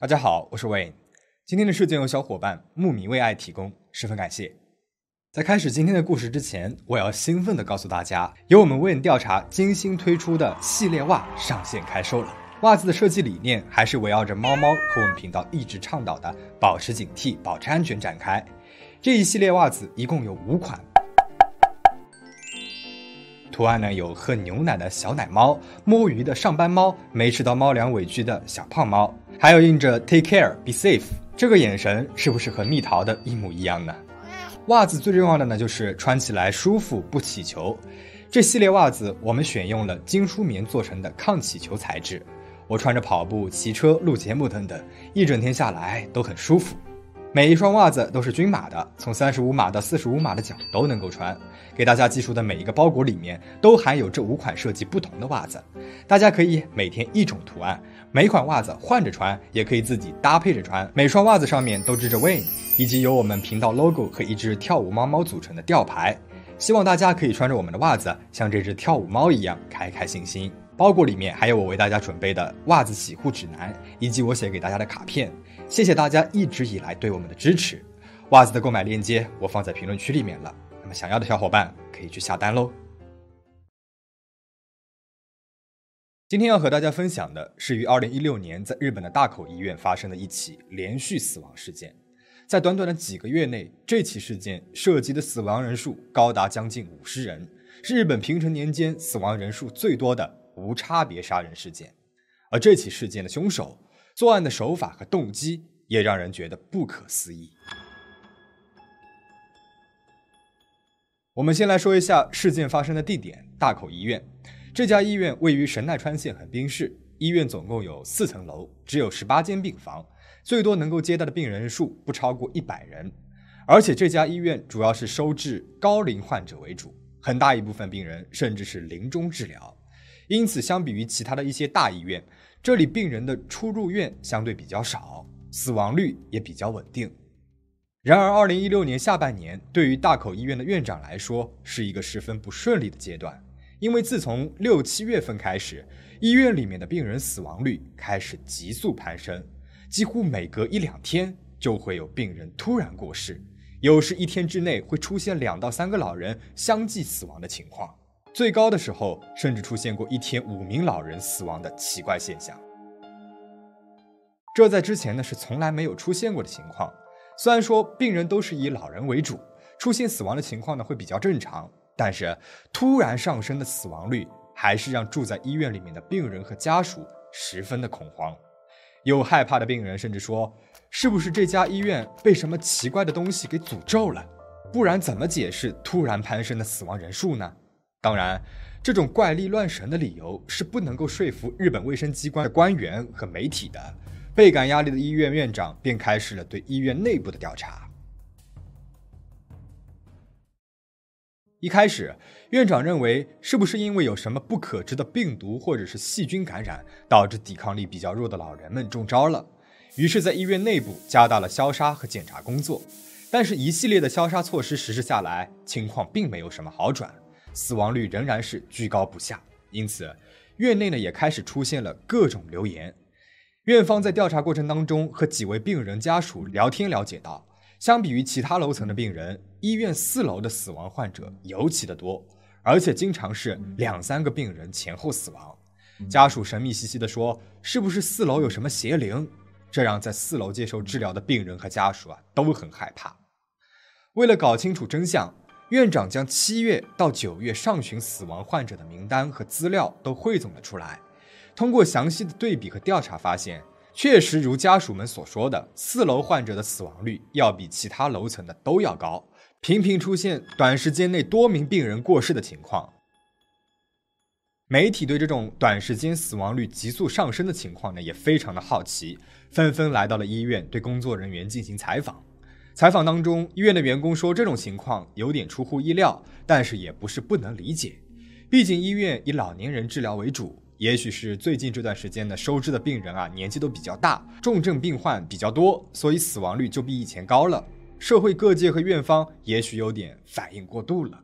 大家好，我是 Wayne。今天的事件由小伙伴木米为爱提供，十分感谢。在开始今天的故事之前，我要兴奋地告诉大家，由我们 Wayne 调查精心推出的系列袜上线开售了。袜子的设计理念还是围绕着猫猫和我们频道一直倡导的保持警惕、保持安全展开。这一系列袜子一共有五款。图案呢有喝牛奶的小奶猫、摸鱼的上班猫、没吃到猫粮委屈的小胖猫，还有印着 “Take care, be safe” 这个眼神，是不是和蜜桃的一模一样呢？袜子最重要的呢就是穿起来舒服不起球。这系列袜子我们选用了精梳棉做成的抗起球材质，我穿着跑步、骑车、录节目等等，一整天下来都很舒服。每一双袜子都是均码的，从三十五码到四十五码的脚都能够穿。给大家寄出的每一个包裹里面都含有这五款设计不同的袜子，大家可以每天一种图案，每款袜子换着穿，也可以自己搭配着穿。每双袜子上面都织着 Wayne，以及由我们频道 logo 和一只跳舞猫猫组成的吊牌。希望大家可以穿着我们的袜子，像这只跳舞猫一样开开心心。包裹里面还有我为大家准备的袜子洗护指南，以及我写给大家的卡片。谢谢大家一直以来对我们的支持。袜子的购买链接我放在评论区里面了。那么想要的小伙伴可以去下单喽。今天要和大家分享的是于二零一六年在日本的大口医院发生的一起连续死亡事件。在短短的几个月内，这起事件涉及的死亡人数高达将近五十人，是日本平成年间死亡人数最多的无差别杀人事件。而这起事件的凶手作案的手法和动机也让人觉得不可思议。我们先来说一下事件发生的地点——大口医院。这家医院位于神奈川县横滨市。医院总共有四层楼，只有十八间病房，最多能够接待的病人数不超过一百人。而且这家医院主要是收治高龄患者为主，很大一部分病人甚至是临终治疗。因此，相比于其他的一些大医院，这里病人的出入院相对比较少，死亡率也比较稳定。然而，二零一六年下半年对于大口医院的院长来说是一个十分不顺利的阶段，因为自从六七月份开始，医院里面的病人死亡率开始急速攀升，几乎每隔一两天就会有病人突然过世，有时一天之内会出现两到三个老人相继死亡的情况，最高的时候甚至出现过一天五名老人死亡的奇怪现象。这在之前呢是从来没有出现过的情况。虽然说病人都是以老人为主，出现死亡的情况呢会比较正常，但是突然上升的死亡率还是让住在医院里面的病人和家属十分的恐慌。有害怕的病人甚至说：“是不是这家医院被什么奇怪的东西给诅咒了？不然怎么解释突然攀升的死亡人数呢？”当然，这种怪力乱神的理由是不能够说服日本卫生机关的官员和媒体的。倍感压力的医院院长便开始了对医院内部的调查。一开始，院长认为是不是因为有什么不可知的病毒或者是细菌感染，导致抵抗力比较弱的老人们中招了，于是，在医院内部加大了消杀和检查工作。但是，一系列的消杀措施实施下来，情况并没有什么好转，死亡率仍然是居高不下。因此，院内呢也开始出现了各种流言。院方在调查过程当中和几位病人家属聊天，了解到，相比于其他楼层的病人，医院四楼的死亡患者尤其的多，而且经常是两三个病人前后死亡。家属神秘兮兮地说：“是不是四楼有什么邪灵？”这让在四楼接受治疗的病人和家属啊都很害怕。为了搞清楚真相，院长将七月到九月上旬死亡患者的名单和资料都汇总了出来。通过详细的对比和调查，发现确实如家属们所说的，四楼患者的死亡率要比其他楼层的都要高，频频出现短时间内多名病人过世的情况。媒体对这种短时间死亡率急速上升的情况呢，也非常的好奇，纷纷来到了医院对工作人员进行采访。采访当中，医院的员工说，这种情况有点出乎意料，但是也不是不能理解，毕竟医院以老年人治疗为主。也许是最近这段时间呢，收治的病人啊年纪都比较大，重症病患比较多，所以死亡率就比以前高了。社会各界和院方也许有点反应过度了。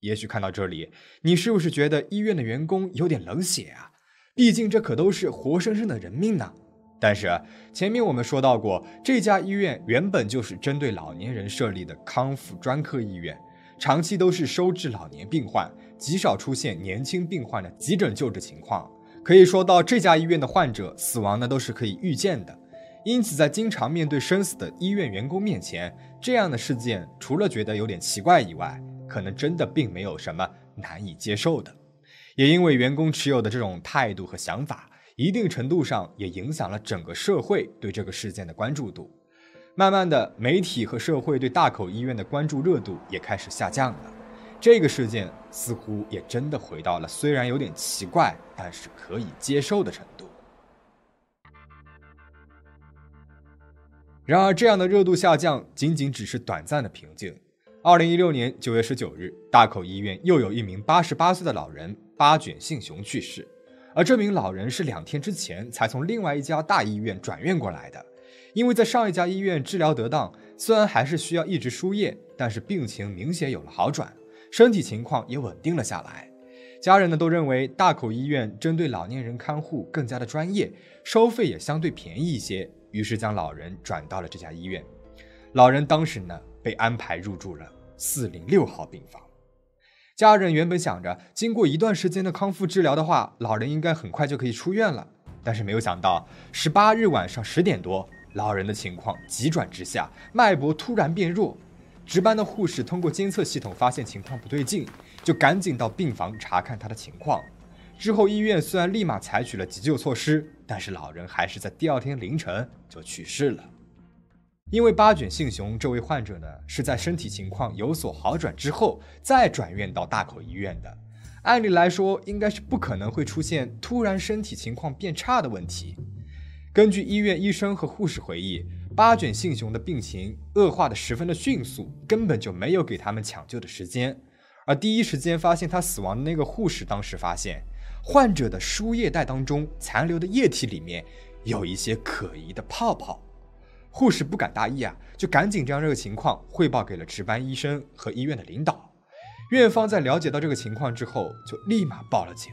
也许看到这里，你是不是觉得医院的员工有点冷血啊？毕竟这可都是活生生的人命呢。但是前面我们说到过，这家医院原本就是针对老年人设立的康复专科医院，长期都是收治老年病患，极少出现年轻病患的急诊救治情况。可以说到这家医院的患者死亡呢，都是可以预见的。因此，在经常面对生死的医院员工面前，这样的事件除了觉得有点奇怪以外，可能真的并没有什么难以接受的。也因为员工持有的这种态度和想法。一定程度上也影响了整个社会对这个事件的关注度。慢慢的，媒体和社会对大口医院的关注热度也开始下降了。这个事件似乎也真的回到了虽然有点奇怪，但是可以接受的程度。然而，这样的热度下降仅仅只是短暂的平静。二零一六年九月十九日，大口医院又有一名八十八岁的老人八卷信雄去世。而这名老人是两天之前才从另外一家大医院转院过来的，因为在上一家医院治疗得当，虽然还是需要一直输液，但是病情明显有了好转，身体情况也稳定了下来。家人呢都认为大口医院针对老年人看护更加的专业，收费也相对便宜一些，于是将老人转到了这家医院。老人当时呢被安排入住了四零六号病房。家人原本想着，经过一段时间的康复治疗的话，老人应该很快就可以出院了。但是没有想到，十八日晚上十点多，老人的情况急转直下，脉搏突然变弱。值班的护士通过监测系统发现情况不对劲，就赶紧到病房查看他的情况。之后医院虽然立马采取了急救措施，但是老人还是在第二天凌晨就去世了。因为八卷信雄这位患者呢，是在身体情况有所好转之后再转院到大口医院的，按理来说应该是不可能会出现突然身体情况变差的问题。根据医院医生和护士回忆，八卷信雄的病情恶化的十分的迅速，根本就没有给他们抢救的时间。而第一时间发现他死亡的那个护士，当时发现患者的输液袋当中残留的液体里面有一些可疑的泡泡。护士不敢大意啊，就赶紧将这个情况汇报给了值班医生和医院的领导。院方在了解到这个情况之后，就立马报了警。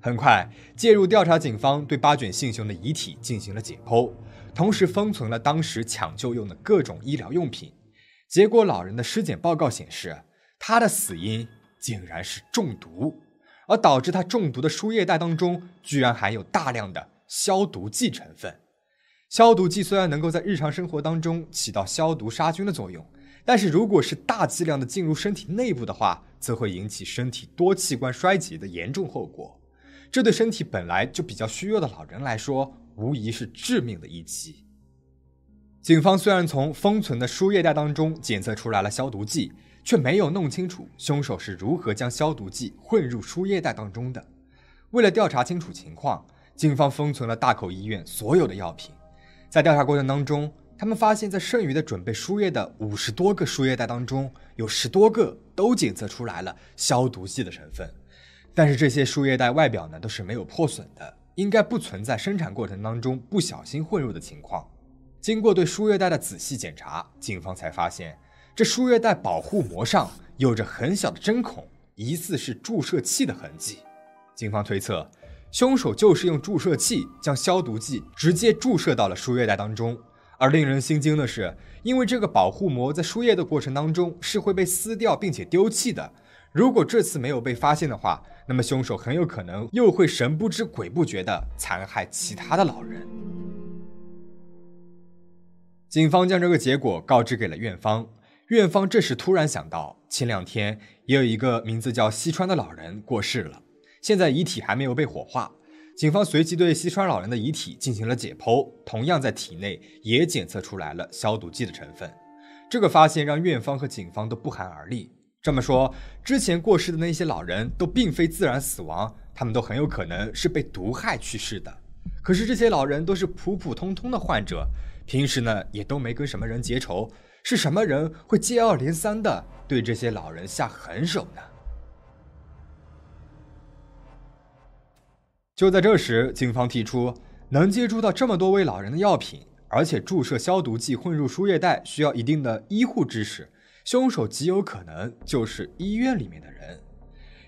很快，介入调查警方对八卷信雄的遗体进行了解剖，同时封存了当时抢救用的各种医疗用品。结果，老人的尸检报告显示，他的死因竟然是中毒，而导致他中毒的输液袋当中居然含有大量的消毒剂成分。消毒剂虽然能够在日常生活当中起到消毒杀菌的作用，但是如果是大剂量的进入身体内部的话，则会引起身体多器官衰竭的严重后果。这对身体本来就比较虚弱的老人来说，无疑是致命的一击。警方虽然从封存的输液袋当中检测出来了消毒剂，却没有弄清楚凶手是如何将消毒剂混入输液袋当中的。为了调查清楚情况，警方封存了大口医院所有的药品。在调查过程当中，他们发现，在剩余的准备输液的五十多个输液袋当中，有十多个都检测出来了消毒剂的成分。但是这些输液袋外表呢都是没有破损的，应该不存在生产过程当中不小心混入的情况。经过对输液袋的仔细检查，警方才发现这输液袋保护膜上有着很小的针孔，疑似是注射器的痕迹。警方推测。凶手就是用注射器将消毒剂直接注射到了输液袋当中，而令人心惊的是，因为这个保护膜在输液的过程当中是会被撕掉并且丢弃的。如果这次没有被发现的话，那么凶手很有可能又会神不知鬼不觉地残害其他的老人。警方将这个结果告知给了院方，院方这时突然想到，前两天也有一个名字叫西川的老人过世了。现在遗体还没有被火化，警方随即对西川老人的遗体进行了解剖，同样在体内也检测出来了消毒剂的成分。这个发现让院方和警方都不寒而栗。这么说，之前过世的那些老人都并非自然死亡，他们都很有可能是被毒害去世的。可是这些老人都是普普通通的患者，平时呢也都没跟什么人结仇，是什么人会接二连三的对这些老人下狠手呢？就在这时，警方提出，能接触到这么多位老人的药品，而且注射消毒剂混入输液袋需要一定的医护知识，凶手极有可能就是医院里面的人。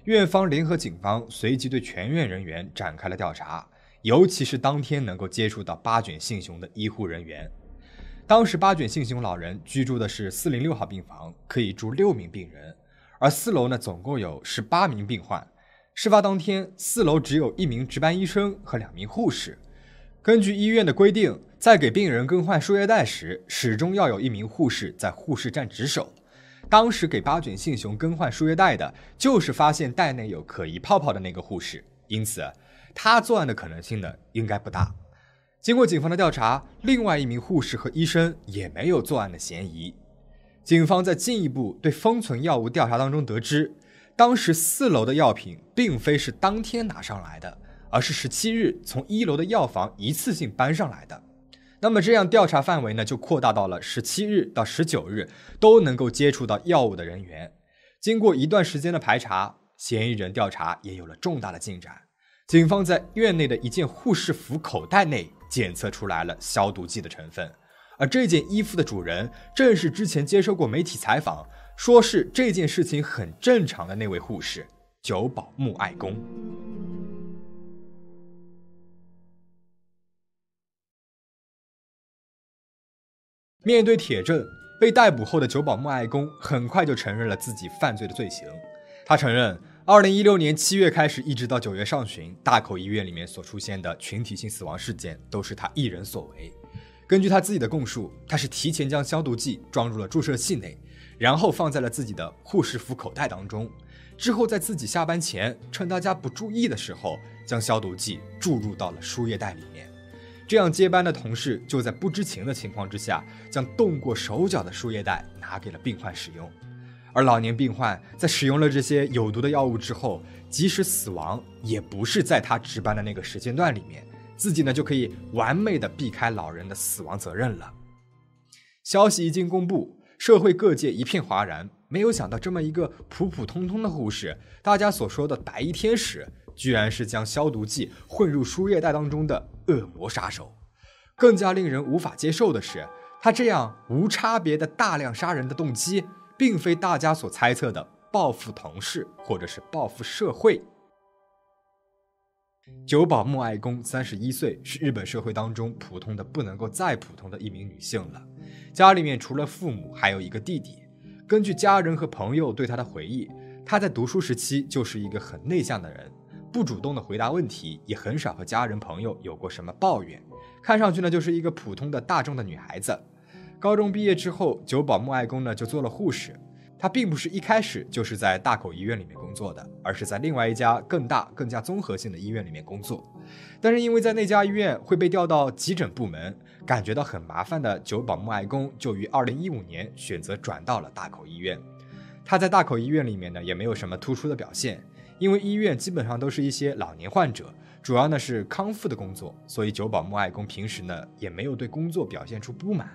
院方联合警方随即对全院人员展开了调查，尤其是当天能够接触到八卷信雄的医护人员。当时八卷信雄老人居住的是四零六号病房，可以住六名病人，而四楼呢总共有十八名病患。事发当天，四楼只有一名值班医生和两名护士。根据医院的规定，在给病人更换输液袋时，始终要有一名护士在护士站值守。当时给八卷信雄更换输液袋的，就是发现袋内有可疑泡泡的那个护士，因此他作案的可能性呢，应该不大。经过警方的调查，另外一名护士和医生也没有作案的嫌疑。警方在进一步对封存药物调查当中得知。当时四楼的药品并非是当天拿上来的，而是十七日从一楼的药房一次性搬上来的。那么这样调查范围呢，就扩大到了十七日到十九日都能够接触到药物的人员。经过一段时间的排查，嫌疑人调查也有了重大的进展。警方在院内的一件护士服口袋内检测出来了消毒剂的成分，而这件衣服的主人正是之前接受过媒体采访。说是这件事情很正常的那位护士九保木爱公。面对铁证，被逮捕后的九保木爱公很快就承认了自己犯罪的罪行。他承认，二零一六年七月开始，一直到九月上旬，大口医院里面所出现的群体性死亡事件都是他一人所为。根据他自己的供述，他是提前将消毒剂装入了注射器内。然后放在了自己的护士服口袋当中，之后在自己下班前，趁大家不注意的时候，将消毒剂注入到了输液袋里面。这样接班的同事就在不知情的情况之下，将动过手脚的输液袋拿给了病患使用。而老年病患在使用了这些有毒的药物之后，即使死亡，也不是在他值班的那个时间段里面，自己呢就可以完美的避开老人的死亡责任了。消息一经公布。社会各界一片哗然，没有想到这么一个普普通通的护士，大家所说的白衣天使，居然是将消毒剂混入输液袋当中的恶魔杀手。更加令人无法接受的是，他这样无差别的大量杀人的动机，并非大家所猜测的报复同事或者是报复社会。久保木爱公三十一岁，是日本社会当中普通的不能够再普通的一名女性了。家里面除了父母，还有一个弟弟。根据家人和朋友对她的回忆，她在读书时期就是一个很内向的人，不主动的回答问题，也很少和家人朋友有过什么抱怨。看上去呢，就是一个普通的大众的女孩子。高中毕业之后，久保木爱公呢就做了护士。她并不是一开始就是在大口医院里面工作的，而是在另外一家更大、更加综合性的医院里面工作。但是因为在那家医院会被调到急诊部门，感觉到很麻烦的久保木爱公就于二零一五年选择转到了大口医院。他在大口医院里面呢也没有什么突出的表现，因为医院基本上都是一些老年患者，主要呢是康复的工作，所以久保木爱公平时呢也没有对工作表现出不满。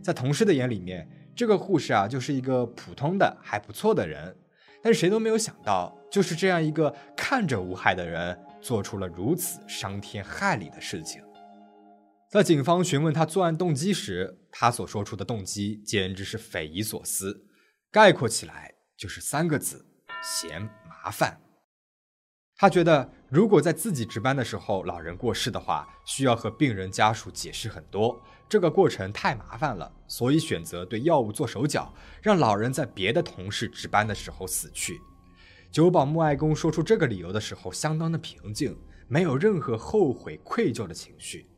在同事的眼里面。这个护士啊，就是一个普通的还不错的人，但是谁都没有想到，就是这样一个看着无害的人，做出了如此伤天害理的事情。在警方询问他作案动机时，他所说出的动机简直是匪夷所思，概括起来就是三个字：嫌麻烦。他觉得，如果在自己值班的时候老人过世的话，需要和病人家属解释很多。这个过程太麻烦了，所以选择对药物做手脚，让老人在别的同事值班的时候死去。久保木爱公说出这个理由的时候，相当的平静，没有任何后悔愧疚的情绪。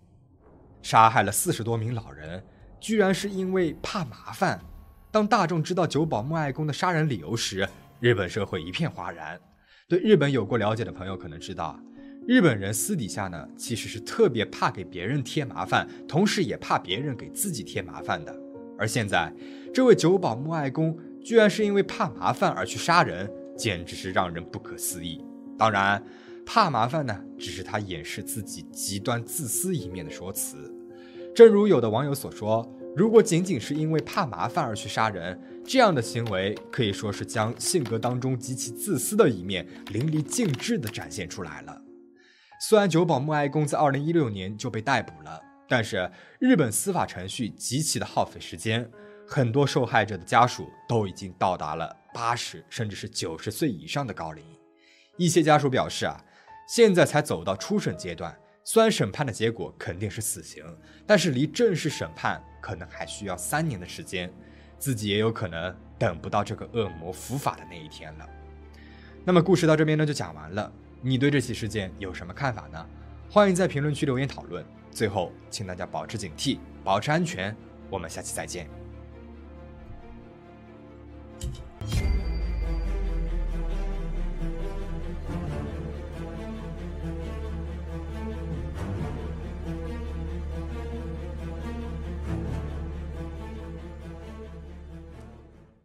杀害了四十多名老人，居然是因为怕麻烦。当大众知道久保木爱公的杀人理由时，日本社会一片哗然。对日本有过了解的朋友可能知道。日本人私底下呢，其实是特别怕给别人添麻烦，同时也怕别人给自己添麻烦的。而现在，这位久保木爱公居然是因为怕麻烦而去杀人，简直是让人不可思议。当然，怕麻烦呢，只是他掩饰自己极端自私一面的说辞。正如有的网友所说，如果仅仅是因为怕麻烦而去杀人，这样的行为可以说是将性格当中极其自私的一面淋漓尽致地展现出来了。虽然久保木爱公在二零一六年就被逮捕了，但是日本司法程序极其的耗费时间，很多受害者的家属都已经到达了八十甚至是九十岁以上的高龄。一些家属表示啊，现在才走到初审阶段，虽然审判的结果肯定是死刑，但是离正式审判可能还需要三年的时间，自己也有可能等不到这个恶魔伏法的那一天了。那么故事到这边呢就讲完了，你对这起事件有什么看法呢？欢迎在评论区留言讨论。最后，请大家保持警惕，保持安全。我们下期再见。